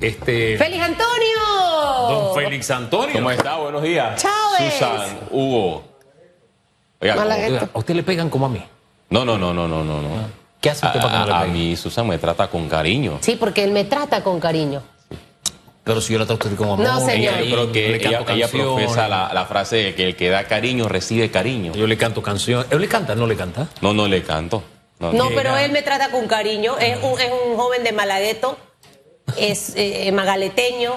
Este, ¡Félix Antonio! don Félix Antonio. ¿Cómo está? Buenos días. Chávez. Susan, Hugo. Oiga, ¿cómo- Malagueta. a usted le pegan como a mí. No, no, no, no, no, no. no. ¿Qué hace usted para que no le A, a mí Susan me trata con cariño. Sí, porque él me trata con cariño. Pero si yo la trato a usted como amor, No, señor. Ella, yo creo que le ella, profesa la, la frase de que el que da cariño recibe cariño. Yo le canto canciones. ¿Él le canta? ¿No le canta? No, no le canto. No, pero él me trata con cariño. Es un, es un joven de Malagueto, es eh, magaleteño,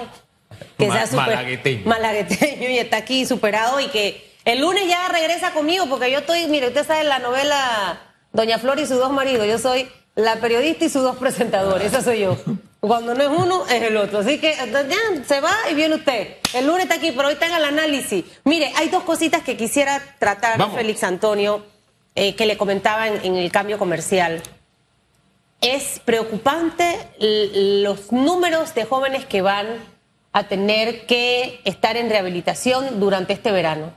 que Ma- sea super- malagueteño. malagueteño y está aquí superado y que el lunes ya regresa conmigo porque yo estoy, mire, usted sabe la novela Doña Flor y sus dos maridos. Yo soy la periodista y sus dos presentadores. Esa soy yo. Cuando no es uno, es el otro. Así que ya, se va y viene usted. El lunes está aquí, pero hoy está en el análisis. Mire, hay dos cositas que quisiera tratar, Vamos. Félix Antonio, eh, que le comentaba en, en el cambio comercial. Es preocupante los números de jóvenes que van a tener que estar en rehabilitación durante este verano.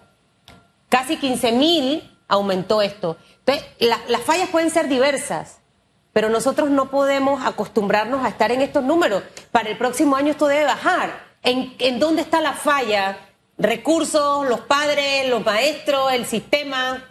Casi 15 mil aumentó esto. Las fallas pueden ser diversas, pero nosotros no podemos acostumbrarnos a estar en estos números. Para el próximo año esto debe bajar. ¿En, en dónde está la falla? Recursos, los padres, los maestros, el sistema.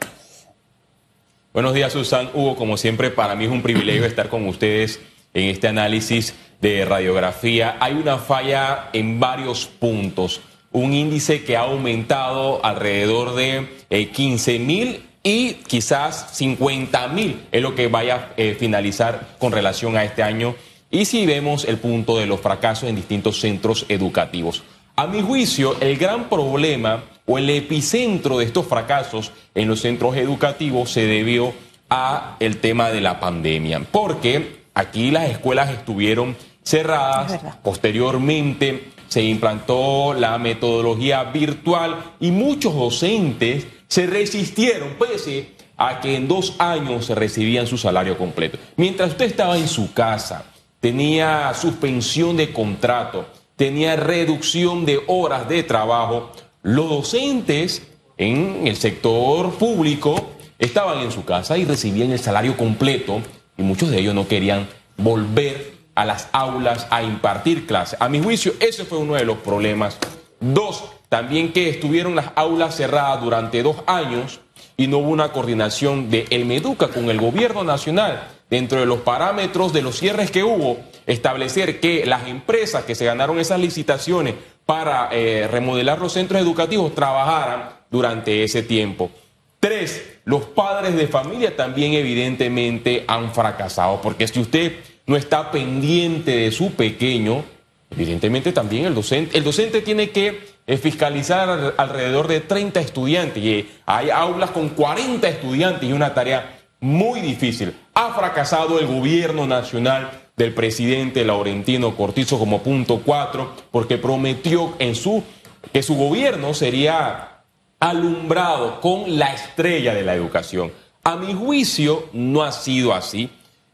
Buenos días, Susan. Hugo, como siempre, para mí es un privilegio estar con ustedes en este análisis de radiografía. Hay una falla en varios puntos. Un índice que ha aumentado alrededor de 15 mil y quizás 50 mil es lo que vaya a eh, finalizar con relación a este año. Y si vemos el punto de los fracasos en distintos centros educativos. A mi juicio, el gran problema o el epicentro de estos fracasos en los centros educativos se debió a el tema de la pandemia, porque aquí las escuelas estuvieron Es cerradas, posteriormente se implantó la metodología virtual y muchos docentes se resistieron, pese a que en dos años se recibían su salario completo. Mientras usted estaba en su casa, tenía suspensión de contrato, tenía reducción de horas de trabajo, los docentes en el sector público estaban en su casa y recibían el salario completo y muchos de ellos no querían volver a las aulas a impartir clases. A mi juicio, ese fue uno de los problemas. Dos, también que estuvieron las aulas cerradas durante dos años y no hubo una coordinación de el Meduca con el gobierno nacional dentro de los parámetros de los cierres que hubo, establecer que las empresas que se ganaron esas licitaciones para eh, remodelar los centros educativos trabajaran durante ese tiempo. Tres, los padres de familia también evidentemente han fracasado, porque si usted no está pendiente de su pequeño, evidentemente también el docente, el docente tiene que eh, fiscalizar al- alrededor de 30 estudiantes y hay aulas con 40 estudiantes y una tarea muy difícil. Ha fracasado el gobierno nacional del presidente Laurentino Cortizo como punto cuatro, porque prometió en su, que su gobierno sería alumbrado con la estrella de la educación. A mi juicio no ha sido así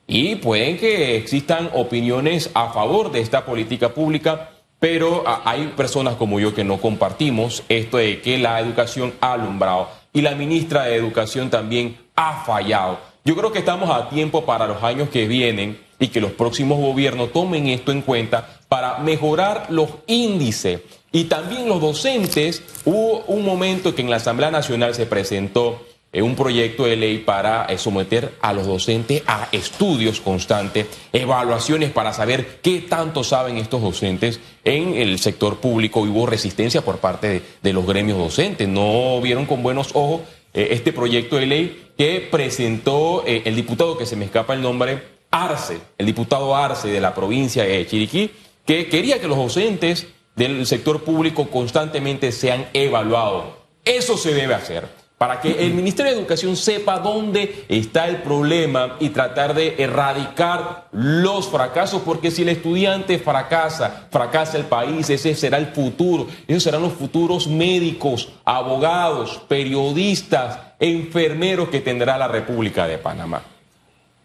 y pueden que existan opiniones a favor de esta política pública, pero ah, hay personas como yo que no compartimos esto de que la educación ha alumbrado y la ministra de Educación también ha fallado. Yo creo que estamos a tiempo para los años que vienen y que los próximos gobiernos tomen esto en cuenta para mejorar los índices. Y también los docentes, hubo un momento que en la Asamblea Nacional se presentó un proyecto de ley para eh, someter a los docentes a estudios constantes, evaluaciones para saber qué tanto saben estos docentes en el sector público. Hubo resistencia por parte de, los gremios docentes, no vieron con buenos ojos eh, este proyecto de ley que presentó eh, el diputado que se me escapa el nombre, Arce, el diputado Arce de la provincia de Chiriquí, que quería que los docentes del sector público constantemente sean evaluados. Eso se debe hacer para que el Ministerio de Educación sepa dónde está el problema y tratar de erradicar los fracasos, porque si el estudiante fracasa, fracasa el país, ese será el futuro, esos serán los futuros médicos, abogados, periodistas, enfermeros que tendrá la República de Panamá.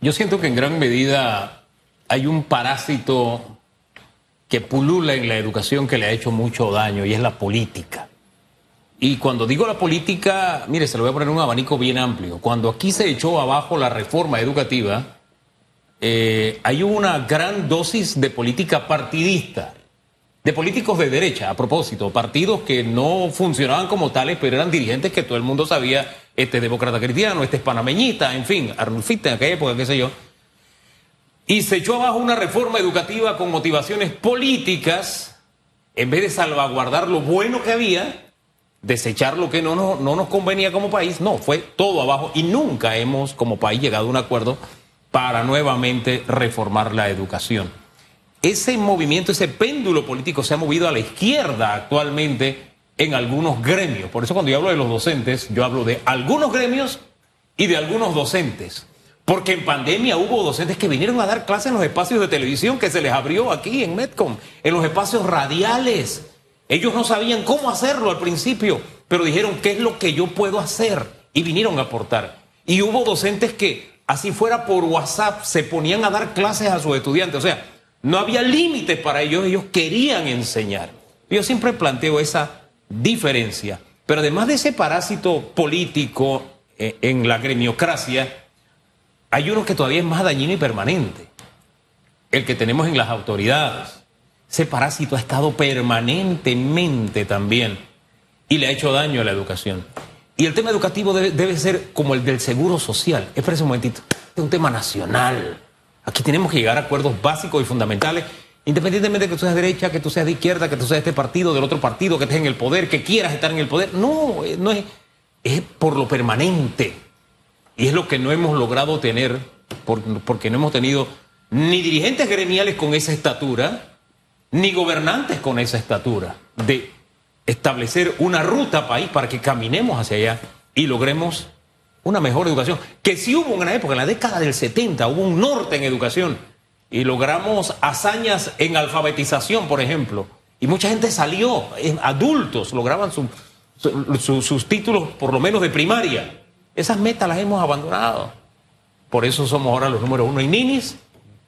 Yo siento que en gran medida hay un parásito que pulula en la educación que le ha hecho mucho daño y es la política. Y cuando digo la política, mire, se lo voy a poner un abanico bien amplio. Cuando aquí se echó abajo la reforma educativa, eh, hay una gran dosis de política partidista. de políticos de derecha, a propósito, partidos que no funcionaban como tales, pero eran dirigentes que todo el mundo sabía, este demócrata cristiano, este es panameñita, en fin, Arnulfita en aquella época, qué sé yo. Y se echó abajo una reforma educativa con motivaciones políticas, en vez de salvaguardar lo bueno que había, desechar lo que no, no, no nos convenía como país, no, fue todo abajo y nunca hemos como país llegado a un acuerdo para nuevamente reformar la educación ese movimiento, ese péndulo político se ha movido a la izquierda actualmente en algunos gremios. Por eso cuando yo hablo de los docentes, yo hablo de algunos gremios y de algunos docentes. Porque en pandemia hubo docentes que vinieron a dar clases en los espacios de televisión que se les abrió aquí en Medcom, en los espacios radiales. Ellos no sabían cómo hacerlo al principio, pero dijeron, ¿qué es lo que yo puedo hacer? Y vinieron a aportar. Y hubo docentes que, así fuera por WhatsApp, se ponían a dar clases a sus estudiantes. O sea, no había límites para ellos, ellos querían enseñar. Yo siempre planteo esa diferencia. Pero además de ese parásito político eh, en la gremiocracia, hay uno que todavía es más dañino y permanente. El que tenemos en las autoridades. Ese parásito ha estado permanentemente también y le ha hecho daño a la educación. Y el tema educativo debe, ser como el del seguro social. Espera un momentito. Es un tema nacional. Aquí tenemos que llegar a acuerdos básicos y fundamentales, independientemente de que tú seas de derecha, que tú seas de izquierda, que tú seas de este partido, del otro partido, que estés en el poder, que quieras estar en el poder. No, eh, no es, es por lo permanente. Y es lo que no hemos logrado tener, porque no hemos tenido ni dirigentes gremiales con esa estatura, ni gobernantes con esa estatura, de establecer una ruta país para que caminemos hacia allá y logremos una mejor educación. Que sí hubo una época, en la década del 70, hubo un norte en educación y logramos hazañas en alfabetización, por ejemplo. Y mucha gente salió, adultos lograban sus títulos por lo menos de primaria. Esas metas las hemos abandonado. Por eso somos ahora los números uno en ninis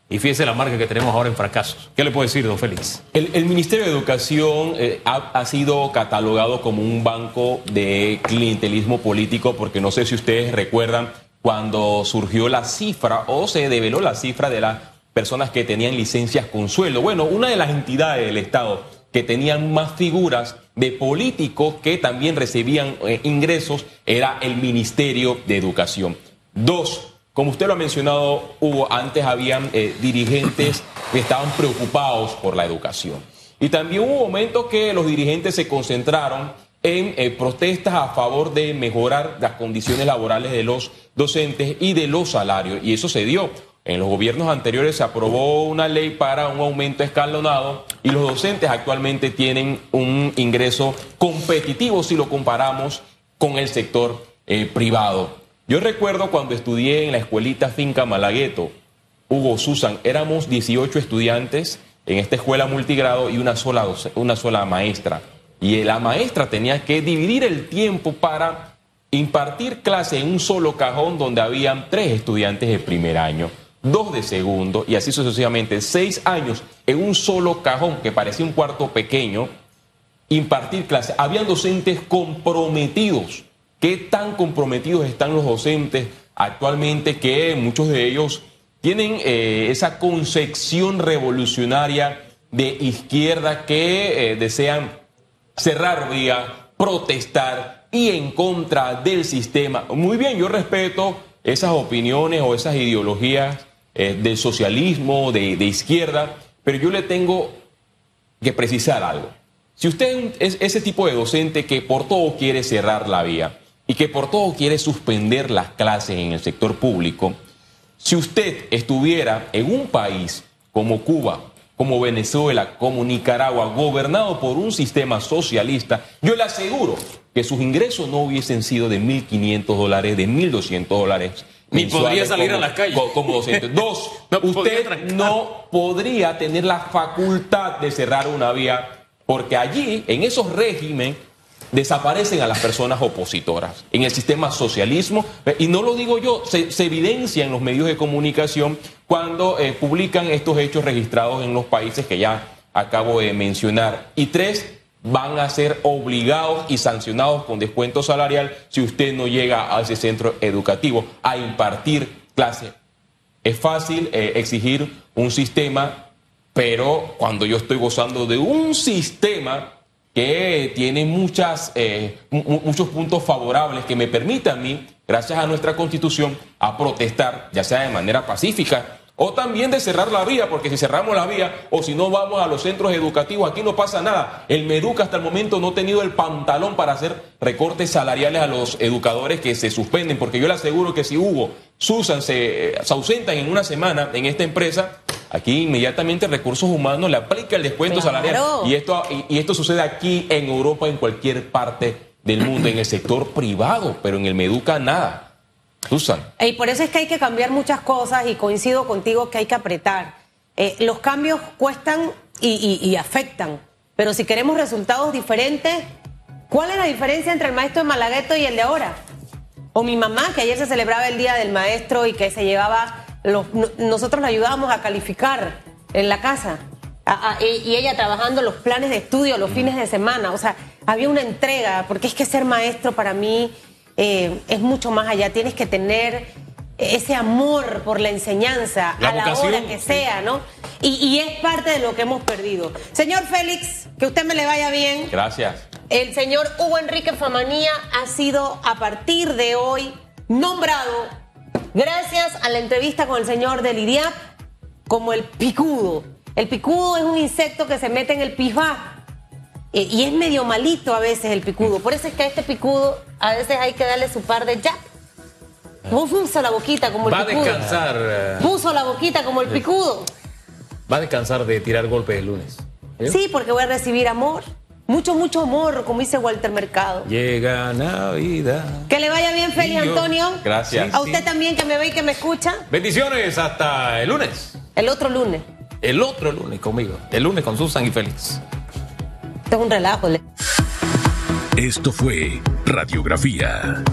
y fíjese la marca que tenemos ahora en fracasos. ¿Qué le puedo decir, don Félix? El, Ministerio de Educación eh, ha, sido catalogado como un banco de clientelismo político, porque no sé si ustedes recuerdan cuando surgió la cifra o se develó la cifra de las personas que tenían licencias con sueldo. Bueno, una de las entidades del Estado que tenían más figuras de políticos que también recibían eh, ingresos era el Ministerio de Educación. Dos, como usted lo ha mencionado, Hugo, antes habían eh, dirigentes que estaban preocupados por la educación. Y también hubo momentos que los dirigentes se concentraron en eh, protestas a favor de mejorar las condiciones laborales de los docentes y de los salarios. Y eso se dio. En los gobiernos anteriores se aprobó una ley para un aumento escalonado y los docentes actualmente tienen un ingreso competitivo si lo comparamos con el sector eh, privado. Yo recuerdo cuando estudié en la escuelita Finca Malagueto, Hugo Susan, éramos 18 estudiantes en esta escuela multigrado y una sola, una sola maestra. Y la maestra tenía que dividir el tiempo para impartir clase en un solo cajón donde habían tres estudiantes de primer año, dos de segundo y así sucesivamente, seis años en un solo cajón que parecía un cuarto pequeño, impartir clase. Habían docentes comprometidos ¿Qué tan comprometidos están los docentes actualmente que muchos de ellos tienen eh, esa concepción revolucionaria de izquierda que eh, desean cerrar vía, protestar y en contra del sistema? Muy bien, yo respeto esas opiniones o esas ideologías eh, del socialismo, de izquierda, pero yo le tengo que precisar algo. Si usted es ese tipo de docente que por todo quiere cerrar la vía, y que por todo quiere suspender las clases en el sector público, si usted estuviera en un país como Cuba, como Venezuela, como Nicaragua, gobernado por un sistema socialista, yo le aseguro que sus ingresos no hubiesen sido de 1.500 dólares, de 1.200 dólares. Ni podría salir a las calles. Como docente. Dos, usted no podría tener la facultad de cerrar una vía, porque allí, en esos regímenes, desaparecen a las personas opositoras. En el sistema socialismo, eh, y no lo digo yo, se, evidencia en los medios de comunicación cuando eh, publican estos hechos registrados en los países que ya acabo de mencionar. Y tres, van a ser obligados y sancionados con descuento salarial si usted no llega a ese centro educativo a impartir clase. Es fácil eh, exigir un sistema pero cuando yo estoy gozando de un sistema que tiene muchas, eh, muchos puntos favorables que me permiten a mí, gracias a nuestra constitución, a protestar, ya sea de manera pacífica o también de cerrar la vía, porque si cerramos la vía o si no vamos a los centros educativos, aquí no pasa nada. El Meduca hasta el momento no ha tenido el pantalón para hacer recortes salariales a los educadores que se suspenden, porque yo le aseguro que si Hugo, Susan se, se ausentan en una semana en esta empresa, aquí inmediatamente recursos humanos le aplica el descuento salarial. Y esto, y esto sucede aquí en Europa, en cualquier parte del mundo, en el sector privado, pero en el Meduca nada. Susan. Y por eso es que hay que cambiar muchas cosas y coincido contigo que hay que apretar. Eh, los cambios cuestan y, afectan, pero si queremos resultados diferentes, ¿cuál es la diferencia entre el maestro de Malagueto y el de ahora? O mi mamá, que ayer se celebraba el Día del Maestro y que se llevaba, los, nosotros la ayudábamos a calificar en la casa. y ella trabajando los planes de estudio los fines de semana. O sea, había una entrega, porque es que ser maestro para mí eh, es mucho más allá. Tienes que tener ese amor por la enseñanza a la hora que sea, ¿no? Y, es parte de lo que hemos perdido. Señor Félix, que usted me le vaya bien. Gracias. El señor Hugo Enrique Famanía ha sido a partir de hoy nombrado, gracias a la entrevista con el señor de Lidiap, como el picudo. El picudo es un insecto que se mete en el pijá eh, y es medio malito a veces el picudo. Por eso es que a este picudo a veces hay que darle su par de jab. Puso la boquita como el picudo. Va a descansar. Eh. Puso la boquita como el picudo. Va a descansar de tirar golpes el lunes. Sí, porque voy a recibir amor. Mucho, mucho amor, como dice Walter Mercado. Llega Navidad. Que le vaya bien, Félix Antonio. Gracias. A usted también que me ve y que me escucha. Bendiciones hasta el lunes. El otro lunes. El otro lunes conmigo. El lunes con Susan y Félix. Esto es un relajo. Esto fue Radiografía